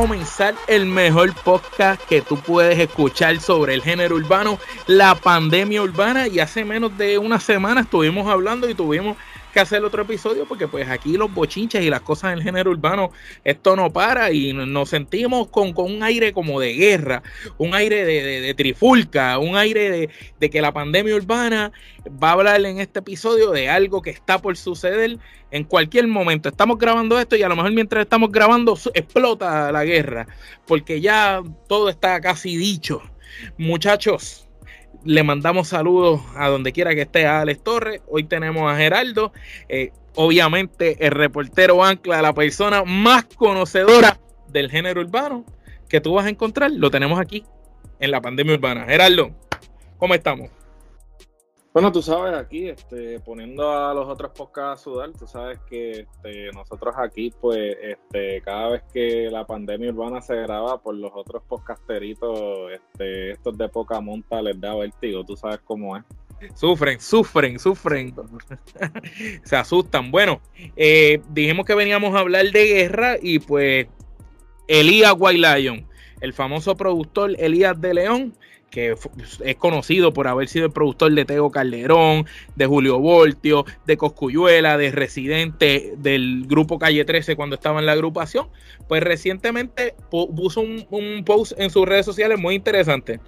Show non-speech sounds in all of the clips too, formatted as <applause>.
Comenzar el mejor podcast que tú puedes escuchar sobre el género urbano, la pandemia urbana. Y hace menos de una semana estuvimos hablando y tuvimos que hacer otro episodio porque pues aquí los bochinches y las cosas del género urbano, esto no para y nos sentimos con, con un aire como de guerra, un aire de, trifulca, un aire de, de que la pandemia urbana va a hablar en este episodio de algo que está por suceder en cualquier momento. Estamos grabando esto y a lo mejor mientras estamos grabando explota la guerra porque ya todo está casi dicho. Muchachos, le mandamos saludos a donde quiera que esté a Alex Torres. Hoy tenemos a Geraldo, eh, obviamente el reportero ancla, la persona más conocedora del género urbano que tú vas a encontrar. Lo tenemos aquí en la pandemia urbana. Geraldo, ¿cómo estamos? Bueno, tú sabes, aquí, este, poniendo a los otros podcasts a sudar, tú sabes que este, nosotros aquí, pues, este, cada vez que la pandemia urbana se graba, por los otros podcasteritos, este, estos de poca monta les da vértigo, tú sabes cómo es. Sufren, sufren, sufren. <laughs> Se asustan. Bueno, eh, dijimos que veníamos a hablar de guerra y pues Elías White Lion, el famoso productor Elías de León, que es conocido por haber sido el productor de Tego Calderón, de Julio Voltio, de Coscuyuela, de Residente, del grupo Calle 13 cuando estaba en la agrupación, pues recientemente pu- puso un, post en sus redes sociales muy interesante.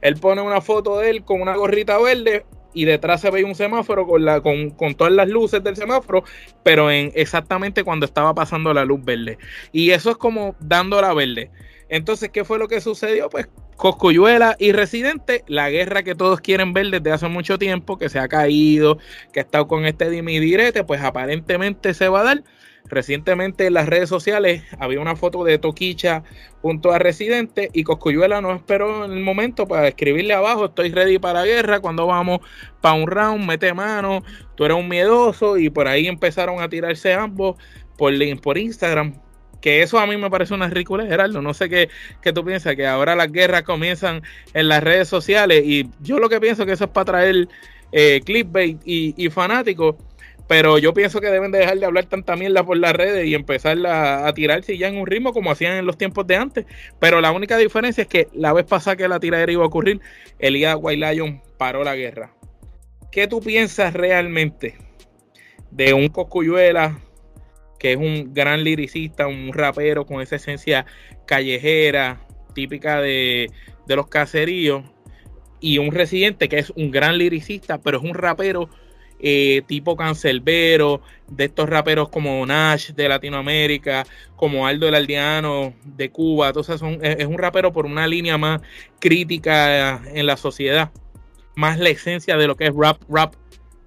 Él pone una foto de él con una gorrita verde y detrás se ve un semáforo con, con, con todas las luces del semáforo, pero en exactamente cuando estaba pasando la luz verde. Y eso es como dando la verde. Entonces, ¿qué fue lo que sucedió? Pues Coscuyuela y Residente, la guerra que todos quieren ver desde hace mucho tiempo, que se ha caído, que ha estado con este dimi y direte, pues aparentemente se va a dar. Recientemente en las redes sociales había una foto de Toquicha junto a Residente y Coscuyuela no esperó en el momento para escribirle abajo, estoy ready para guerra, cuando vamos para un round, mete mano, tú eres un miedoso y por ahí empezaron a tirarse ambos por Instagram. Que eso a mí me parece una ridícula, Gerardo. No sé qué, qué tú piensas, que ahora las guerras comienzan en las redes sociales y yo lo que pienso que eso es para traer eh, clickbait y, fanáticos. Pero yo pienso que deben de dejar de hablar tanta mierda por las redes y empezar a, tirarse ya en un ritmo como hacían en los tiempos de antes. Pero la única diferencia es que la vez pasada que la tiradera iba a ocurrir, Elías Lion paró la guerra. ¿Qué tú piensas realmente de un Coscuyuela que es un gran liricista, un rapero con esa esencia callejera, típica de, de los caseríos, y un residente que es un gran liricista, pero es un rapero eh, tipo cancelbero, de estos raperos como Nash de Latinoamérica, como Aldo el Aldeano de Cuba, entonces es un rapero por una línea más crítica en la sociedad, más la esencia de lo que es rap, rap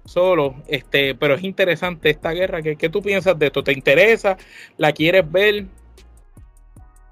solo, este, pero es interesante esta guerra, ¿qué, qué tú piensas de esto? ¿Te interesa? ¿La quieres ver?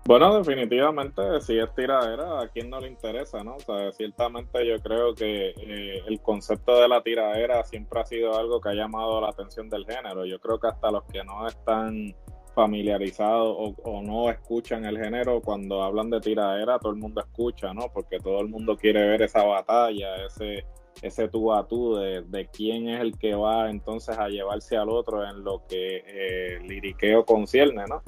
Bueno, definitivamente, si es tiradera, a quien no le interesa, ¿no? O sea, ciertamente yo creo que eh, el concepto de la tiradera siempre ha sido algo que ha llamado la atención del género. Yo creo que hasta los que no están familiarizados o, o no escuchan el género, cuando hablan de tiradera, todo el mundo escucha, ¿no? Porque todo el mundo quiere ver esa batalla, ese, ese tú a tú de, de quién es el que va entonces a llevarse al otro en lo que eh, liriqueo concierne, ¿no?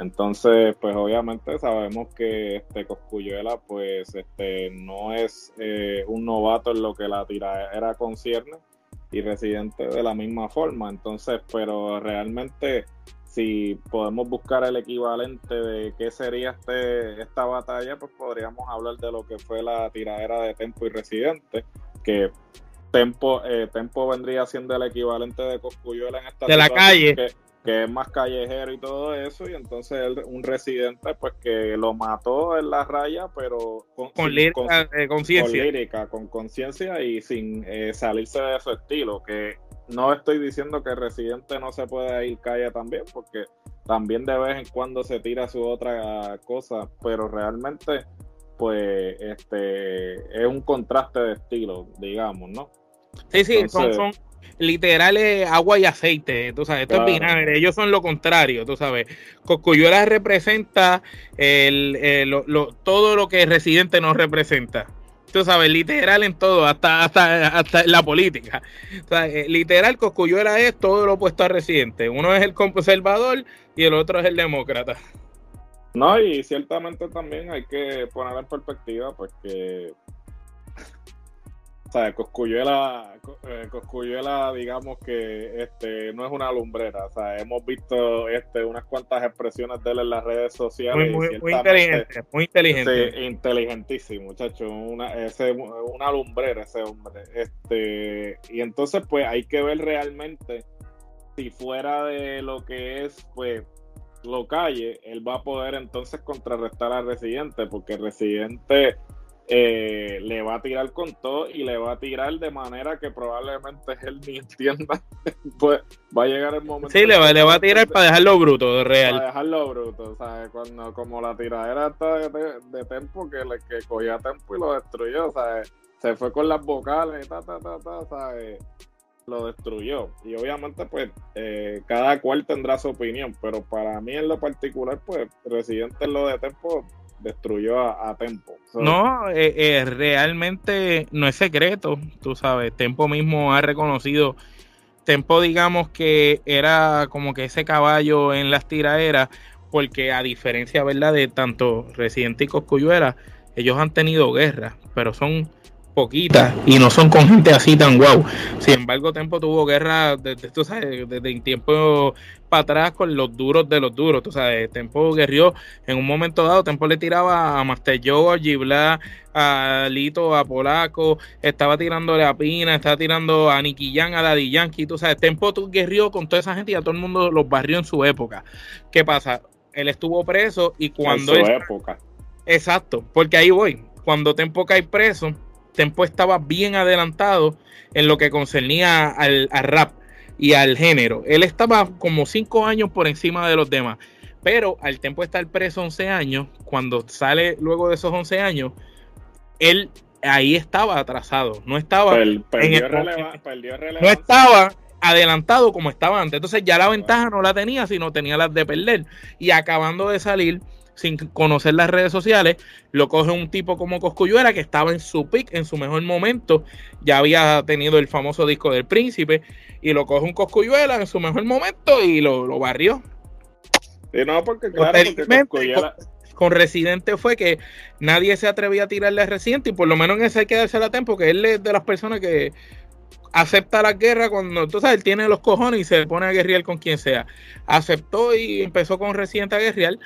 Entonces, pues obviamente sabemos que este Coscuyuela, pues este no es eh, un novato en lo que la tiradera concierne y residente de la misma forma. Entonces, pero realmente si podemos buscar el equivalente de qué sería este esta batalla, pues podríamos hablar de lo que fue la tiradera de Tempo y Residente, Tempo, eh, Tempo vendría siendo el equivalente de Coscuyuela en esta De la calle. que- que es más callejero y todo eso, y entonces él, un residente pues que lo mató en la raya, pero con, Con sin- lírica con- conciencia. lírica, con conciencia y sin eh, salirse de su estilo, que no estoy diciendo que Residente no se pueda ir calle también, porque también de vez en cuando se tira su otra cosa, pero realmente pues este es un contraste de estilo, digamos, ¿no? Sí, sí, son, Entonces- son, literal es agua y aceite, tú sabes, esto es vinagre, ellos son lo contrario, tú sabes. Coscuyuela representa el, todo lo que el residente no representa. Tú sabes, literal en todo, hasta, hasta, hasta la política. Eh, literal, Coscuyuela es todo lo opuesto al residente. Uno es el conservador y el otro es el demócrata. No, y ciertamente también hay que poner en perspectiva, pues que o sea, Coscuyuela, eh, Coscuyuela, digamos que este no es una lumbrera. O sea, hemos visto este unas cuantas expresiones de él en las redes sociales. Muy, muy, inteligente, muy inteligente. Sí, inteligentísimo, muchacho. Una, ese, una lumbrera ese hombre. Este, y entonces, pues, hay que ver realmente si fuera de lo que es, pues, lo calle, él va a poder entonces contrarrestar al residente, porque el residente eh, le va a tirar con todo y le va a tirar de manera que probablemente él ni <laughs> entienda. pues va a llegar el momento. Sí, le va, le va a tirar para dejarlo bruto, de real. Para dejarlo bruto, ¿sabes? Cuando, como la tiradera esta de, de, Tempo que, le, que cogía Tempo y lo destruyó, ¿sabes? Se fue con las vocales, ta, ta, ta, ta, ¿sabes? Lo destruyó. Y obviamente, pues, eh, cada cual tendrá su opinión, pero para mí en lo particular, pues, Residente en lo de Tempo destruyó a, Tempo. no, eh, eh, realmente no es secreto, tú sabes, Tempo mismo ha reconocido, Tempo digamos que era como que ese caballo en las tiraderas, porque a diferencia, ¿verdad?, de tanto Residente y Coscuyuela, ellos han tenido guerra, pero son poquitas y no son con gente así tan guau. Sin embargo, Tempo tuvo guerra desde, tú sabes, desde tiempo para atrás con los duros de los duros. Tú sabes, Tempo guerrió en un momento dado. Tempo le tiraba a Master Joe, a Gibla, a Lito, a Polaco, estaba tirándole a Pina, estaba tirando a Nicky Jan, a Daddy Yankee. Tú sabes, Tempo guerrió con toda esa gente y a todo el mundo los barrió en su época. ¿Qué pasa? Él estuvo preso y cuando. En su época. Exacto, porque ahí voy. Cuando Tempo cae preso Tempo estaba bien adelantado en lo que concernía al, rap y al género. Él estaba como cinco años por encima de los demás. Pero al Tempo estar preso 11 años, cuando sale luego de esos 11 años, él ahí estaba atrasado. No estaba. no estaba adelantado como estaba antes. Entonces ya la ventaja no la tenía, sino tenía las de perder. Y acabando de salir sin conocer las redes sociales, lo coge un tipo como Coscuyuela que estaba en su pick, en su mejor momento, ya había tenido el famoso disco del príncipe, y lo coge un Coscuyuela en su mejor momento y lo, barrió. Y no, porque claro, con, Residente fue que nadie se atrevía a tirarle a Residente, y por lo menos en ese hay que darse la tiempo, que él es de las personas que acepta la guerra cuando, tú sabes, él tiene los cojones y se pone a guerrear con quien sea. Aceptó y empezó con Residente a guerrear,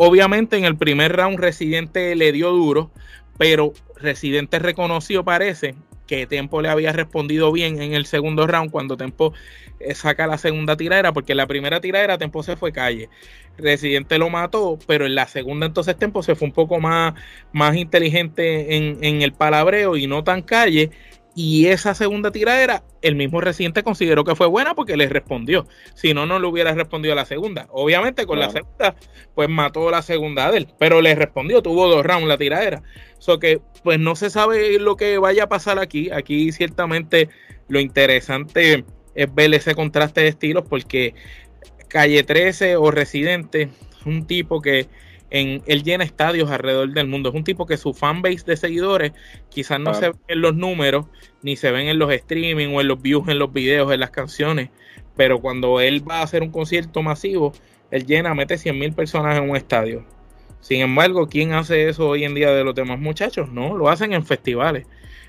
Obviamente en el primer round Residente le dio duro, pero Residente reconoció parece que Tempo le había respondido bien en el segundo round cuando Tempo eh, saca la segunda tiradera, porque en la primera tiradera Tempo se fue calle. Residente lo mató, pero en la segunda entonces Tempo se fue un poco más, más inteligente en, en el palabreo y no tan calle y esa segunda tiradera, el mismo residente consideró que fue buena porque le respondió. Si no, no le hubiera respondido a la segunda. Obviamente, con la segunda, pues mató la segunda de él. Pero le respondió, tuvo dos rounds la tiradera. So que, pues no se sabe lo que vaya a pasar aquí. Aquí, ciertamente, lo interesante es ver ese contraste de estilos porque Calle 13 o Residente es un tipo que en, él llena estadios alrededor del mundo. Es un tipo que su fanbase de seguidores quizás no se ven en los números, ni se ven en los streaming o en los views, en los videos, en las canciones, pero cuando él va a hacer un concierto masivo, él llena, mete 100 mil personas en un estadio. Sin embargo, ¿quién hace eso hoy en día de los demás muchachos? No, lo hacen en festivales.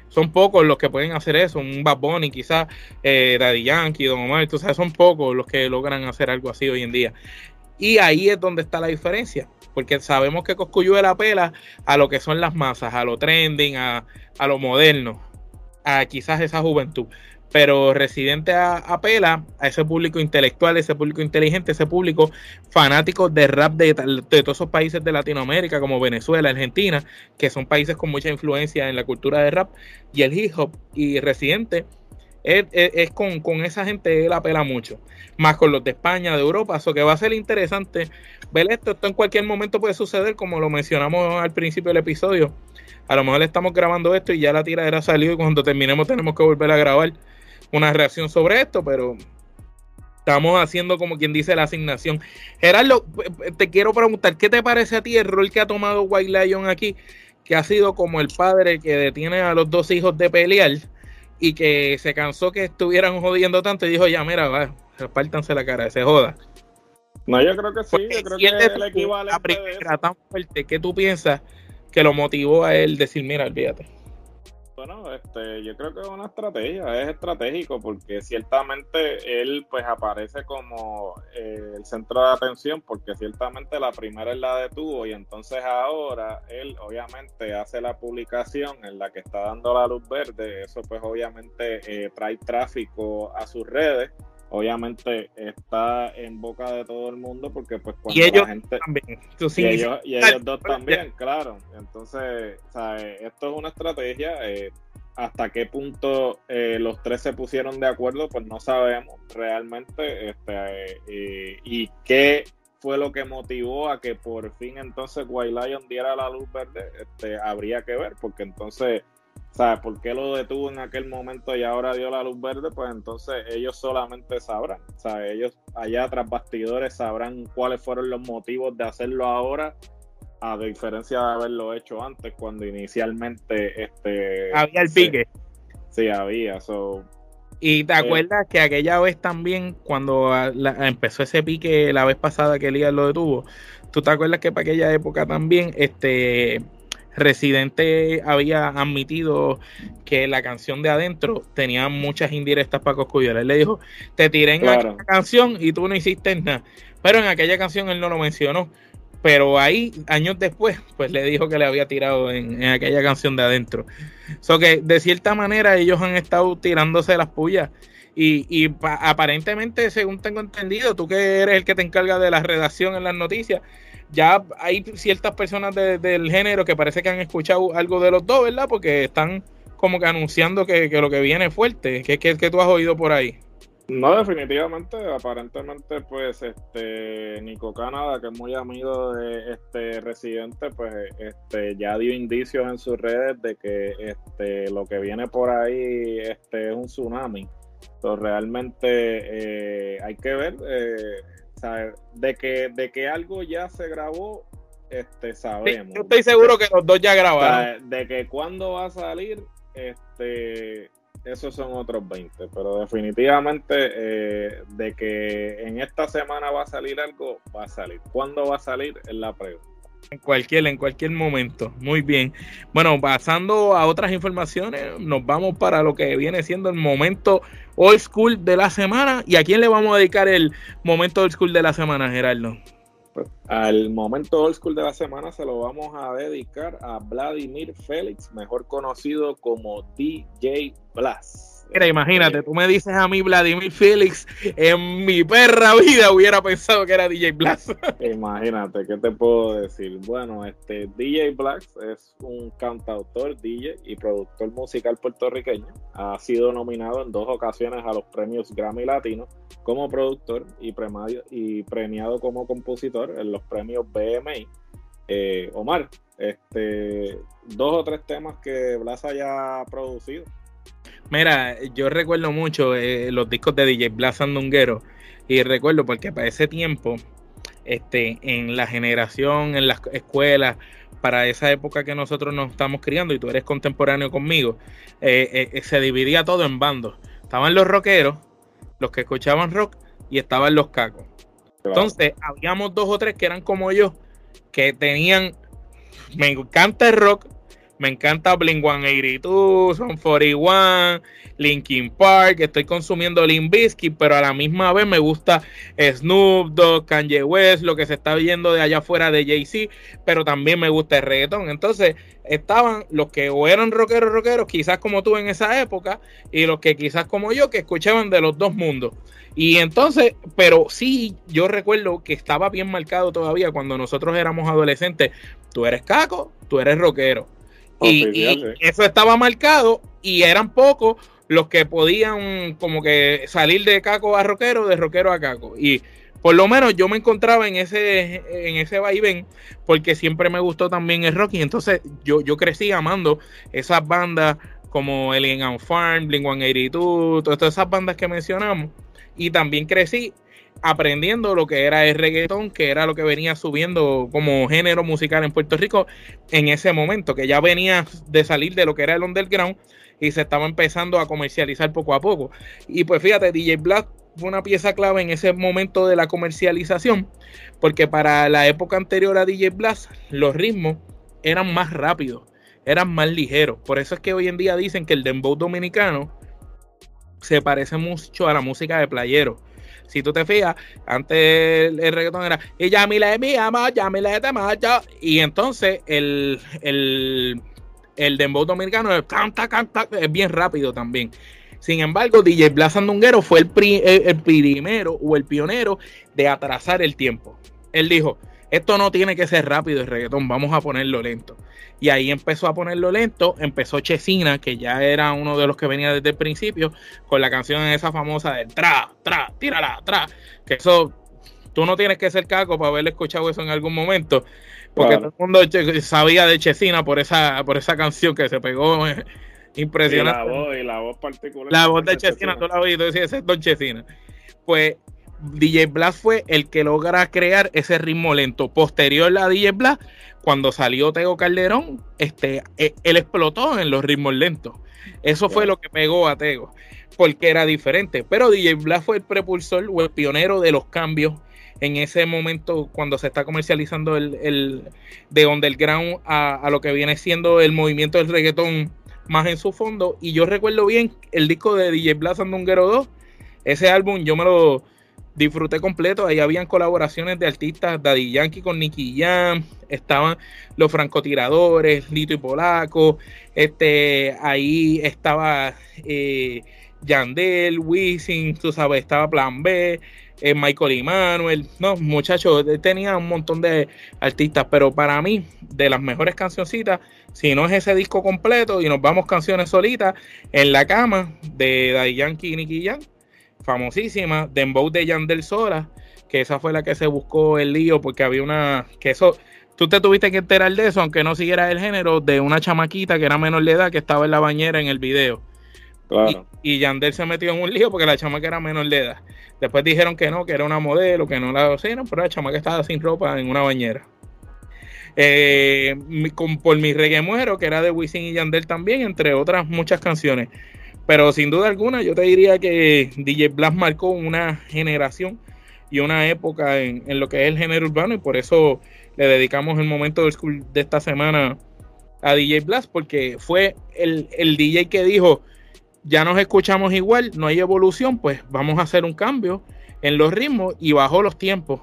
Son pocos los que pueden hacer eso. Un Bad Bunny, quizás eh, Daddy Yankee, Don Omar, tú sabes, son pocos los que logran hacer algo así hoy en día. Y ahí es donde está la diferencia porque sabemos que Coscuyuela apela a lo que son las masas, a lo trending, a, lo moderno, a quizás esa juventud. Pero Residente apela a ese público intelectual, ese público inteligente, ese público fanático de rap de, de todos esos países de Latinoamérica, como Venezuela, Argentina, que son países con mucha influencia en la cultura de rap, y el hip hop. Y Residente es, con, con, esa gente él apela mucho, más con los de España, de Europa, eso que va a ser interesante ver esto, esto en cualquier momento puede suceder, como lo mencionamos al principio del episodio, a lo mejor estamos grabando esto y ya la tiradera salió y cuando terminemos tenemos que volver a grabar, una reacción sobre esto, pero estamos haciendo como quien dice la asignación. Gerardo, te quiero preguntar, ¿qué te parece a ti el rol que ha tomado White Lion aquí? Que ha sido como el padre que detiene a los dos hijos de pelear y que se cansó que estuvieran jodiendo tanto y dijo, ya, mira, va, repártanse la cara, se joda. No, yo creo que sí, yo creo que el equivalente la primera tan fuerte, ¿qué tú piensas que lo motivó a él decir, mira, olvídate? Bueno, este, yo creo que es una estrategia, es estratégico porque ciertamente él pues aparece como eh, el centro de atención porque ciertamente la primera él la detuvo y entonces ahora él obviamente hace la publicación en la que está dando la luz verde, eso pues obviamente eh, trae tráfico a sus redes obviamente está en boca de todo el mundo porque pues cuando y ellos la gente también. y, ellos, y ellos, dos también claro entonces ¿sabes? esto es una estrategia eh, hasta qué punto eh, los tres se pusieron de acuerdo pues no sabemos realmente este eh, y qué fue lo que motivó a que por fin entonces White Lion diera la luz verde este habría que ver porque entonces ¿Sabes? ¿Por qué lo detuvo en aquel momento y ahora dio la luz verde? Pues entonces ellos solamente sabrán. ¿Sabes? Ellos allá tras bastidores sabrán cuáles fueron los motivos de hacerlo ahora, a diferencia de haberlo hecho antes, cuando inicialmente este había el pique. Sí, había. So, y te acuerdas que aquella vez también, cuando empezó ese pique la vez pasada que Elías lo detuvo, tú te acuerdas que para aquella época también, este Residente había admitido que la canción de adentro tenía muchas indirectas para Coscuyuela. Él le dijo, te tiré en la canción y tú no hiciste nada. Pero en aquella canción él no lo mencionó. Pero ahí, años después, pues le dijo que le había tirado en, aquella canción de adentro. So que de cierta manera ellos han estado tirándose las pullas. Y, y aparentemente, según tengo entendido, tú que eres el que te encarga de la redacción en las noticias, ya hay ciertas personas del género que parece que han escuchado algo de los dos, ¿verdad? Porque están como que anunciando que, lo que viene es fuerte. ¿Qué, qué, qué tú has oído por ahí? No, definitivamente, aparentemente, pues, este, Nico Canadá, que es muy amigo de este residente, pues, este, ya dio indicios en sus redes de que, este, lo que viene por ahí, este, es un tsunami. Entonces, realmente eh, hay que ver, eh, de que, de que algo ya se grabó, este, sabemos. yo estoy seguro que los dos ya grabaron. de que cuando va a salir, este, esos son otros 20. Pero definitivamente, eh, de que en esta semana va a salir algo, va a salir. ¿Cuándo va a salir? Es la pregunta. En cualquier, en cualquier momento. Muy bien. Bueno, pasando a otras informaciones, nos vamos para lo que viene siendo el momento old school de la semana. ¿Y a quién le vamos a dedicar el momento old school de la semana, Gerardo? Pues, al momento old school de la semana se lo vamos a dedicar a Vladimir Félix, mejor conocido como DJ Blast. Mira, imagínate, tú me dices a mí Vladimir Felix, en mi perra vida hubiera pensado que era DJ Blast. <laughs> Imagínate, ¿qué te puedo decir? Bueno, este DJ Blast es un cantautor, DJ y productor musical puertorriqueño. Ha sido nominado en dos ocasiones a los premios Grammy Latino como productor y premiado, y premiado como compositor en los premios BMI. Eh, Omar, este, dos o tres temas que Blas haya producido. Mira, yo recuerdo mucho eh, los discos de DJ Blas Sandunguero y recuerdo porque para ese tiempo, este, en la generación, en las escuelas, para esa época que nosotros nos estamos criando y tú eres contemporáneo conmigo, eh, eh, se dividía todo en bandos. Estaban los rockeros, los que escuchaban rock y estaban los cacos. Entonces, habíamos dos o tres que eran como yo, que tenían, me encanta el rock, me encanta Blink 182, Son 41, Linkin Park. Estoy consumiendo Limp Bizkit, pero a la misma vez me gusta Snoop Dogg, Kanye West, lo que se está viendo de allá afuera de Jay-Z, pero también me gusta el reggaetón. Entonces, estaban los que eran rockeros, rockeros, quizás como tú en esa época, y los que quizás como yo, que escuchaban de los dos mundos. Y entonces, pero sí, yo recuerdo que estaba bien marcado todavía cuando nosotros éramos adolescentes. Tú eres caco, tú eres rockero y, eso estaba marcado y eran pocos los que podían como que salir de caco a rockero, de rockero a caco. Y por lo menos yo me encontraba en ese, en ese vaivén porque siempre me gustó también el rock y entonces yo, yo crecí amando esas bandas como Alien and Farm, Blink 182, todas esas bandas que mencionamos. Y también crecí aprendiendo lo que era el reggaetón, que era lo que venía subiendo como género musical en Puerto Rico en ese momento, que ya venía de salir de lo que era el underground y se estaba empezando a comercializar poco a poco. Y pues fíjate, DJ Black fue una pieza clave en ese momento de la comercialización, porque para la época anterior a DJ Blast, los ritmos eran más rápidos, eran más ligeros. Por eso es que hoy en día dicen que el dembow dominicano se parece mucho a la música de playero. Si tú te fijas, antes el, reggaetón era y ya mi mi ama, ya mi le te macho. Y entonces el, el, el dembow dominicano es, canta, canta, es bien rápido también. Sin embargo, DJ Blas Sandunguero fue el, el, primero o el pionero de atrasar el tiempo. Él dijo, esto no tiene que ser rápido el reggaetón, vamos a ponerlo lento. Y ahí empezó a ponerlo lento, empezó Chesina, que ya era uno de los que venía desde el principio, con la canción esa famosa de tra, tra, tírala, tra, que eso, tú no tienes que ser caco para haber escuchado eso en algún momento, porque todo el mundo sabía de Chesina por esa, por esa canción que se pegó Impresionante. Y la voz, y la voz particular. La voz de Chesina, tú la oído, ese es Don Chesina. Pues DJ Blast fue el que logra crear ese ritmo lento. Posterior a DJ Blast, cuando salió Tego Calderón, este, e, él explotó en los ritmos lentos. Eso fue lo que pegó a Tego, porque era diferente. Pero DJ Blast fue el propulsor o el pionero de los cambios en ese momento cuando se está comercializando el, el de underground a, a, lo que viene siendo el movimiento del reggaetón más en su fondo. Y yo recuerdo bien el disco de DJ Blast Andunguero 2. Ese álbum yo me lo disfruté completo. Ahí habían colaboraciones de artistas, Daddy Yankee con Nicky Jam, estaban los francotiradores, Lito y Polaco, este, ahí estaba eh, Yandel, Wisin, tú sabes, estaba Plan B, eh, Michael y no, muchachos, tenía un montón de artistas, pero para mí, de las mejores cancioncitas, si no es ese disco completo y nos vamos canciones solitas, en la cama de Daddy Yankee y Nicky Jam, famosísima, Dembow de Yandel Sola, que esa fue la que se buscó el lío porque había una, que eso, tú te tuviste que enterar de eso, aunque no siguiera el género, de una chamaquita que era menor de edad que estaba en la bañera en el video. Y, Yandel se metió en un lío porque la chamaca era menor de edad. Después dijeron que no, que era una modelo, que no la hicieron, pero la chamaca estaba sin ropa en una bañera. Eh, con, por mi reggae muero, que era de Wisin y Yandel también, entre otras muchas canciones. Pero sin duda alguna, yo te diría que DJ Blast marcó una generación y una época en, lo que es el género urbano, y por eso le dedicamos el momento de esta semana a DJ Blast, porque fue el, el DJ que dijo ya nos escuchamos igual, no hay evolución, pues vamos a hacer un cambio en los ritmos y bajó los tiempos.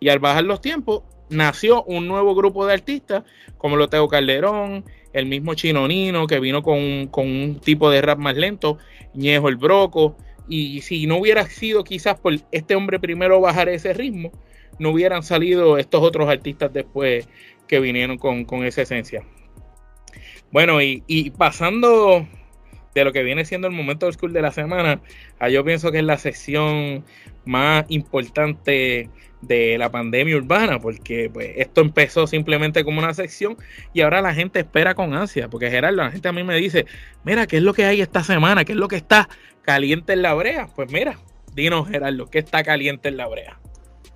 Y al bajar los tiempos, nació un nuevo grupo de artistas, como lo Teo Calderón, el mismo Chino Nino, que vino con, un tipo de rap más lento, Ñejo el Broco. Y si no hubiera sido quizás por este hombre primero bajar ese ritmo, no hubieran salido estos otros artistas después que vinieron con, esa esencia. Bueno, y, y pasando de lo que viene siendo el momento del school de la semana, ah, yo pienso que es la sesión más importante de la pandemia urbana, porque pues, esto empezó simplemente como una sección y ahora la gente espera con ansia, porque Gerardo, la gente a mí me dice, mira, ¿qué es lo que hay esta semana? ¿Qué es lo que está caliente en la brea? Pues mira, dinos Gerardo, ¿qué está caliente en la brea?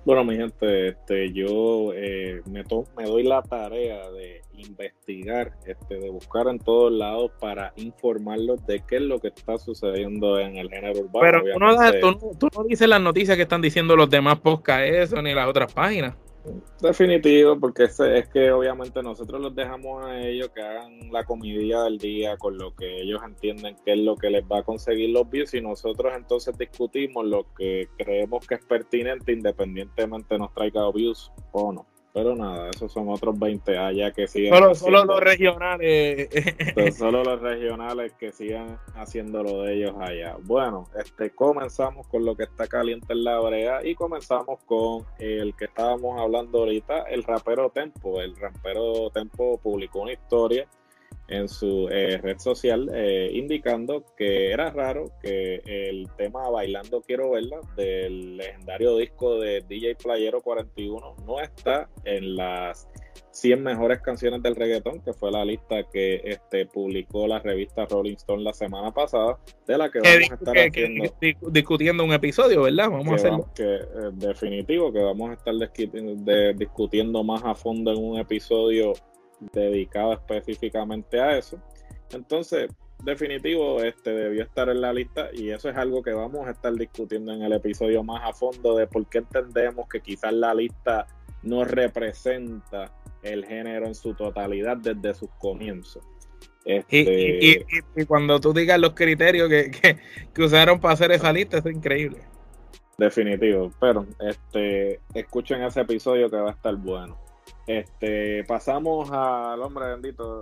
Bueno, mi gente, este, yo eh, me, me doy la tarea de investigar, este, de buscar en todos lados para informarlos de qué es lo que está sucediendo en el género urbano. Pero tú no, dices las noticias que están diciendo los demás podcast eso ni las otras páginas. Definitivo, porque es, es, que obviamente nosotros los dejamos a ellos que hagan la comidilla del día con lo que ellos entienden que es lo que les va a conseguir los views y nosotros entonces discutimos lo que creemos que es pertinente independientemente nos traiga views o no. Pero nada, esos son otros 20 allá que siguen. Solo, solo los regionales. solo los regionales que sigan haciendo lo de ellos allá. Bueno, este comenzamos con lo que está caliente en la brea y comenzamos con el que estábamos hablando ahorita, el rapero Tempo. El rapero Tempo publicó una historia en su eh, red social eh, indicando que era raro que el tema Bailando Quiero Verla del legendario disco de DJ Playero 41 no está en las 100 mejores canciones del reggaetón, que fue la lista que este, publicó la revista Rolling Stone la semana pasada, de la que vamos a estar haciendo, discutiendo un episodio, ¿verdad? Vamos a hacerlo. que, eh, definitivo, que vamos a estar discutiendo más a fondo en un episodio dedicado específicamente a eso. Entonces, definitivo, este debió estar en la lista y eso es algo que vamos a estar discutiendo en el episodio más a fondo de por qué entendemos que quizás la lista no representa el género en su totalidad desde sus comienzos. Este... Y, cuando tú digas los criterios que, que, usaron para hacer esa lista, es increíble. Definitivo, pero este, escuchen ese episodio que va a estar bueno. Este, pasamos al hombre bendito.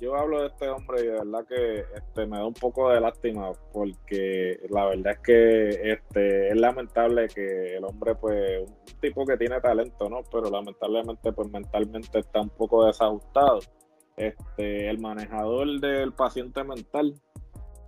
Yo hablo de este hombre y de verdad que este, me da un poco de lástima porque la verdad es que este, es lamentable que el hombre, pues, un tipo que tiene talento, ¿no? Pero lamentablemente, pues, mentalmente está un poco desajustado. Este, el manejador del paciente mental,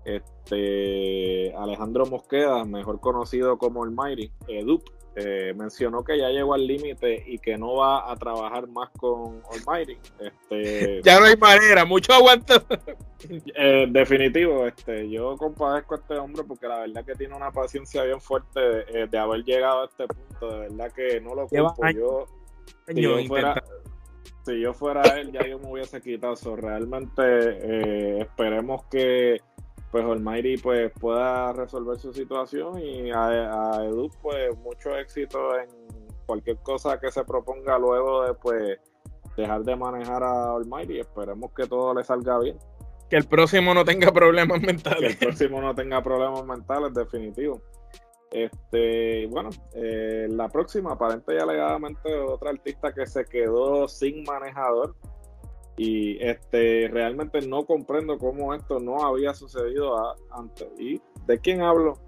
este, Alejandro Mosqueda, mejor conocido como el Mighty, Edup, eh, mencionó que ya llegó al límite y que no va a trabajar más con Almighty. Este, <laughs> ya no hay manera, mucho aguanto. <laughs> Eh, definitivo, este, yo compadezco a este hombre porque la verdad que tiene una paciencia bien fuerte de, eh, haber llegado a este punto. De verdad que no lo culpo. Yo, si, yo fuera, si yo fuera él, ya yo me hubiese quitado. realmente esperemos que pues Almighty pues pueda resolver su situación y a, Edu pues mucho éxito en cualquier cosa que se proponga luego de pues dejar de manejar a Almighty. Esperemos que todo le salga bien. Que el próximo no tenga problemas mentales. Que el próximo no tenga problemas mentales definitivo. Este bueno eh, la próxima aparente y alegadamente otra artista que se quedó sin manejador y este realmente no comprendo cómo esto no había sucedido antes. ¿Y de quién hablo?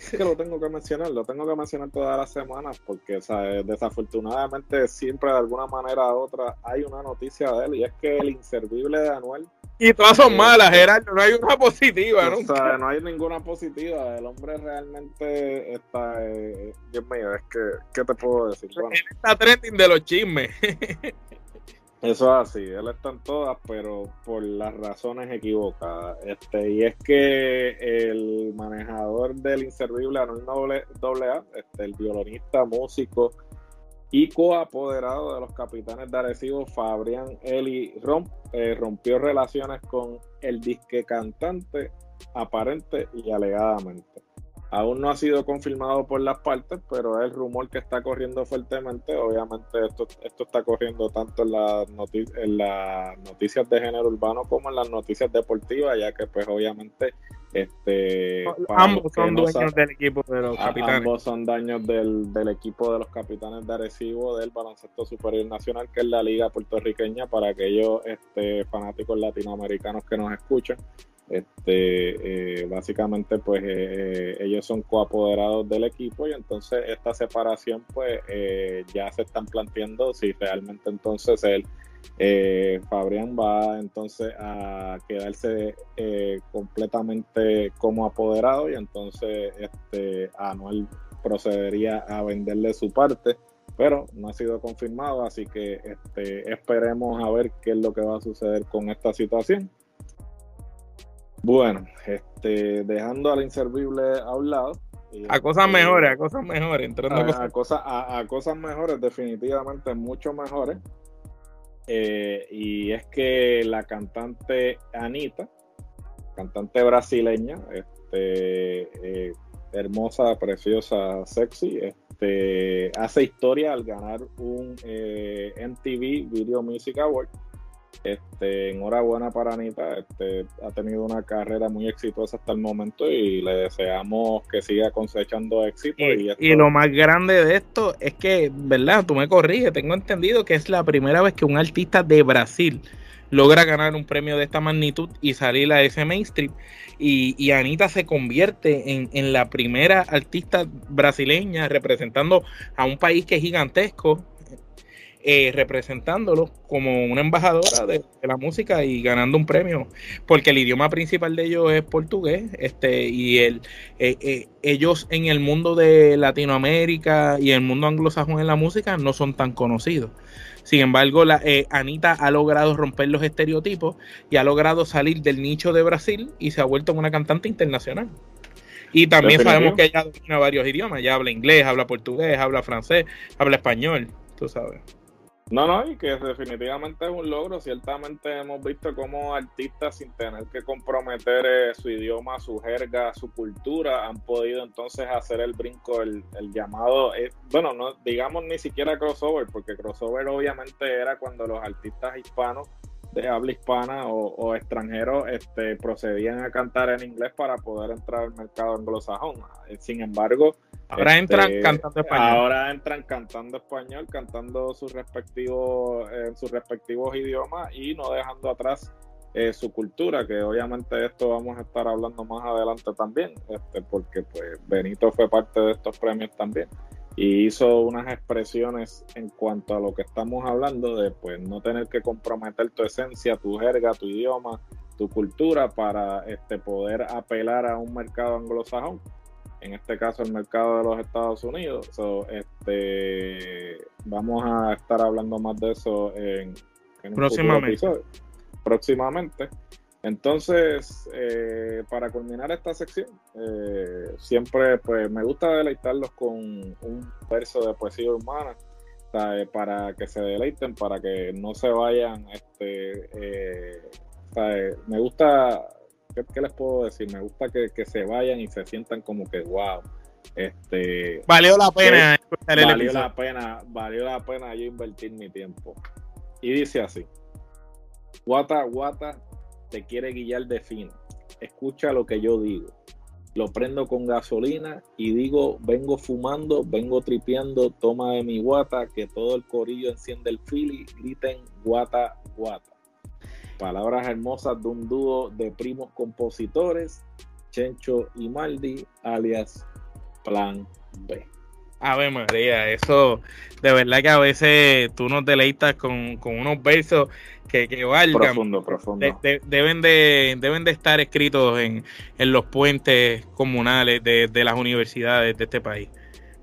Es que lo tengo que mencionar, lo tengo que mencionar todas las semanas porque desafortunadamente siempre de alguna manera u otra hay una noticia de él y es que el inservible de Anuel y todas son malas, Gerardo, no hay una positiva, ¿no? O sea, no hay ninguna positiva. El hombre realmente está. Eh, Dios mío, es que, ¿qué te puedo decir? Bueno. está trending de los chismes. <laughs> Eso es así, él está en todas, pero por las razones equivocadas. Este, y es que el manejador del inservible Anuel A, este, el violonista, músico y coapoderado de los capitanes de Arecibo, Fabrián Eli Romp, eh, rompió relaciones con el disque cantante aparente y alegadamente. Aún no ha sido confirmado por las partes, pero es el rumor que está corriendo fuertemente. Obviamente esto, esto está corriendo tanto en, la en las noticias de género urbano como en las noticias deportivas, ya que pues obviamente este ambos son dueños del equipo de los capitanes. Ambos son daños del, del, equipo de los capitanes de Arecibo del baloncesto superior nacional, que es la liga puertorriqueña para aquellos este, fanáticos latinoamericanos que nos escuchan. Este, eh, básicamente, pues eh, ellos son coapoderados del equipo y entonces esta separación, pues eh, ya se están planteando si realmente entonces él, Fabrián va entonces a quedarse completamente como apoderado y entonces este Anuel procedería a venderle su parte pero no ha sido confirmado, así que este, esperemos a ver qué es lo que va a suceder con esta situación. Bueno, este, dejando al inservible a un lado. a cosas mejores, a cosas mejores, entrando a, cosas. A, cosas mejores, definitivamente mucho mejores. Eh, y es que la cantante Anita, cantante brasileña, este, eh, hermosa, preciosa, sexy, este, hace historia al ganar un eh, MTV Video Music Award este, enhorabuena para Anita, este, ha tenido una carrera muy exitosa hasta el momento y le deseamos que siga cosechando éxito. Y, lo más grande de esto es que, ¿verdad? Tú me corriges, tengo entendido que es la primera vez que un artista de Brasil logra ganar un premio de esta magnitud y salir a ese mainstream. Y, y Anita se convierte en, en la primera artista brasileña representando a un país que es gigantesco eh, representándolo como una embajadora de, la música y ganando un premio, porque el idioma principal de ellos es portugués, este, y el, eh, eh, ellos en el mundo de Latinoamérica y el mundo anglosajón en la música no son tan conocidos. Sin embargo, la, Anita ha logrado romper los estereotipos y ha logrado salir del nicho de Brasil y se ha vuelto una cantante internacional. Y también sabemos que ella domina varios idiomas, ya habla inglés, habla portugués, habla francés, habla español, tú sabes. No, no, y que definitivamente es un logro. Ciertamente hemos visto cómo artistas sin tener que comprometer eh, su idioma, su jerga, su cultura, han podido entonces hacer el brinco, el, llamado, eh, bueno, no digamos ni siquiera crossover, porque crossover obviamente era cuando los artistas hispanos de habla hispana o, extranjeros este, procedían a cantar en inglés para poder entrar al mercado anglosajón. Sin embargo, ahora entran este, cantando español. Ahora entran cantando español, cantando sus respectivos, en sus respectivos idiomas y no dejando atrás eh, su cultura, que obviamente esto vamos a estar hablando más adelante también, este, porque pues Benito fue parte de estos premios también y hizo unas expresiones en cuanto a lo que estamos hablando de pues no tener que comprometer tu esencia, tu jerga, tu idioma, tu cultura para este poder apelar a un mercado anglosajón, en este caso el mercado de los Estados Unidos. este vamos a estar hablando más de eso en, en un próximamente. Episodio. próximamente. Entonces, eh, para culminar esta sección, eh, siempre pues me gusta deleitarlos con un verso de poesía urbana, para que se deleiten, para que no se vayan, este, eh, me gusta, ¿qué, les puedo decir? Me gusta que, se vayan y se sientan como que, wow, este... Valió la pena. Valió la pena, valió la pena yo invertir mi tiempo. Y dice así, guata, guata, te quiere guiar de fino. Escucha lo que yo digo. Lo prendo con gasolina y digo, vengo fumando, vengo tripeando, toma de mi guata, que todo el corillo enciende el fili, griten guata, guata. Palabras hermosas de un dúo de primos compositores, Chencho y Maldi, alias Plan B. Ave María, eso de verdad que a veces tú nos deleitas con, con unos versos que, que valgan. Profundo, profundo. deben, de, deben de estar escritos en, en los puentes comunales de, de, las universidades de este país.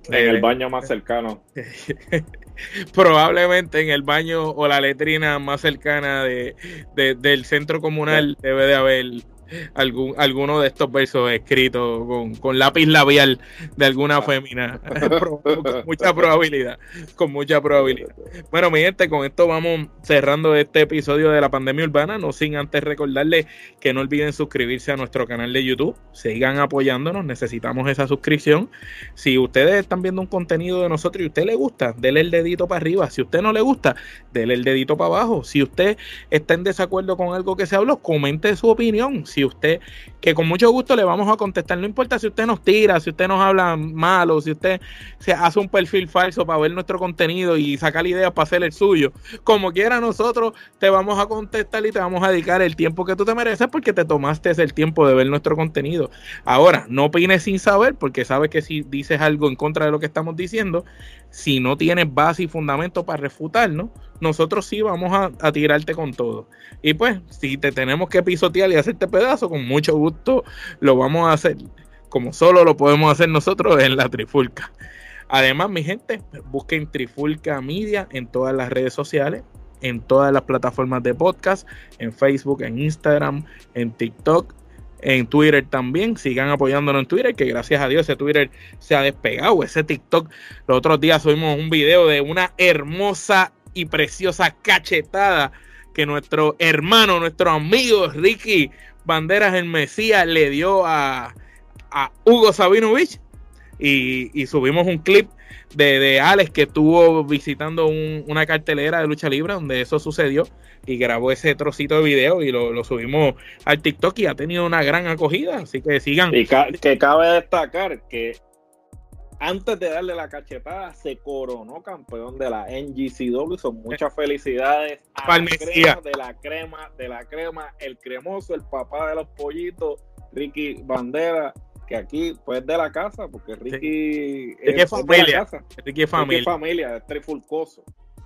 En el baño más cercano. <laughs> Probablemente en el baño o la letrina más cercana de, del centro comunal debe de haber algún, alguno de estos versos escritos con, lápiz labial de alguna ah. fémina. <laughs> con mucha probabilidad. Con mucha probabilidad. Bueno, mi gente, con esto vamos cerrando este episodio de la pandemia urbana. No sin antes recordarles que no olviden suscribirse a nuestro canal de YouTube. Sigan apoyándonos. Necesitamos esa suscripción. Si ustedes están viendo un contenido de nosotros y a usted le gusta, denle el dedito para arriba. Si a usted no le gusta, denle el dedito para abajo. Si usted está en desacuerdo con algo que se habló, comente su opinión. Si usted, que con mucho gusto le vamos a contestar, no importa si usted nos tira, si usted nos habla mal o si usted se hace un perfil falso para ver nuestro contenido y sacar ideas para hacer el suyo, como quiera nosotros te vamos a contestar y te vamos a dedicar el tiempo que tú te mereces porque te tomaste el tiempo de ver nuestro contenido. Ahora, no opines sin saber porque sabes que si dices algo en contra de lo que estamos diciendo, si no tienes base y fundamento para refutarnos, nosotros sí vamos a, tirarte con todo. Y pues, si te tenemos que pisotear y hacerte pedazo, con mucho gusto lo vamos a hacer, como solo lo podemos hacer nosotros en la Trifulca. Además, mi gente, busquen Trifulca Media en todas las redes sociales, en todas las plataformas de podcast, en Facebook, en Instagram, en TikTok, en Twitter también. Sigan apoyándonos en Twitter, que gracias a Dios ese Twitter se ha despegado. Ese TikTok, los otros días subimos un video de una hermosa y preciosa cachetada que nuestro hermano, nuestro amigo Ricky Banderas el Mesías le dio a, a Hugo Sabinovich. Y, y, subimos un clip de, de Alex que estuvo visitando una cartelera de lucha libre donde eso sucedió y grabó ese trocito de video y lo, subimos al TikTok y ha tenido una gran acogida, así que sigan. Y que cabe destacar que antes de darle la cachetada se coronó campeón de la NGCW, son muchas felicidades a la crema, de la crema, de la crema, el cremoso, el papá de los pollitos, Ricky Bandera, que aquí pues de la casa, porque Ricky, es, familia. De la casa. Ricky es familia. Ricky es familia, es trifulcoso.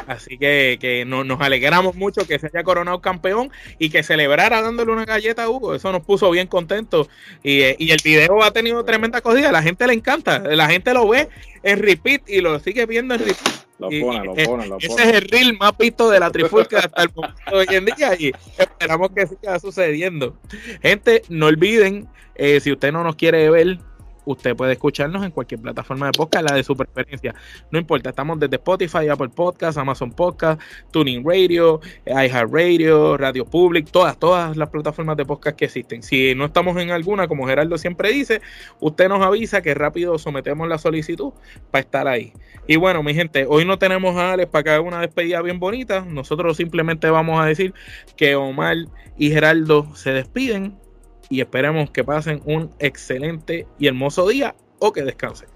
Así que, que nos alegramos mucho que se haya coronado campeón y que celebrara dándole una galleta a Hugo. Eso nos puso bien contentos. Y, eh, y el video ha tenido tremenda acogida. La gente le encanta. La gente lo ve en repeat y lo sigue viendo en repeat. Lo pone, lo pone, lo Ese es el reel más visto de la trifulca hasta el momento de hoy en día y esperamos que siga sucediendo. Gente, no olviden, eh, si usted no nos quiere ver, usted puede escucharnos en cualquier plataforma de podcast, la de su preferencia. No importa, estamos desde Spotify, Apple Podcast, Amazon Podcast, Tuning Radio, iHeartRadio, Radio Public, todas, todas las plataformas de podcast que existen. Si no estamos en alguna, como Gerardo siempre dice, usted nos avisa que rápido sometemos la solicitud para estar ahí. Y bueno, mi gente, hoy no tenemos a Alex para que haga una despedida bien bonita. Nosotros simplemente vamos a decir que Omar y Gerardo se despiden y esperemos que pasen un excelente y hermoso día o que descansen.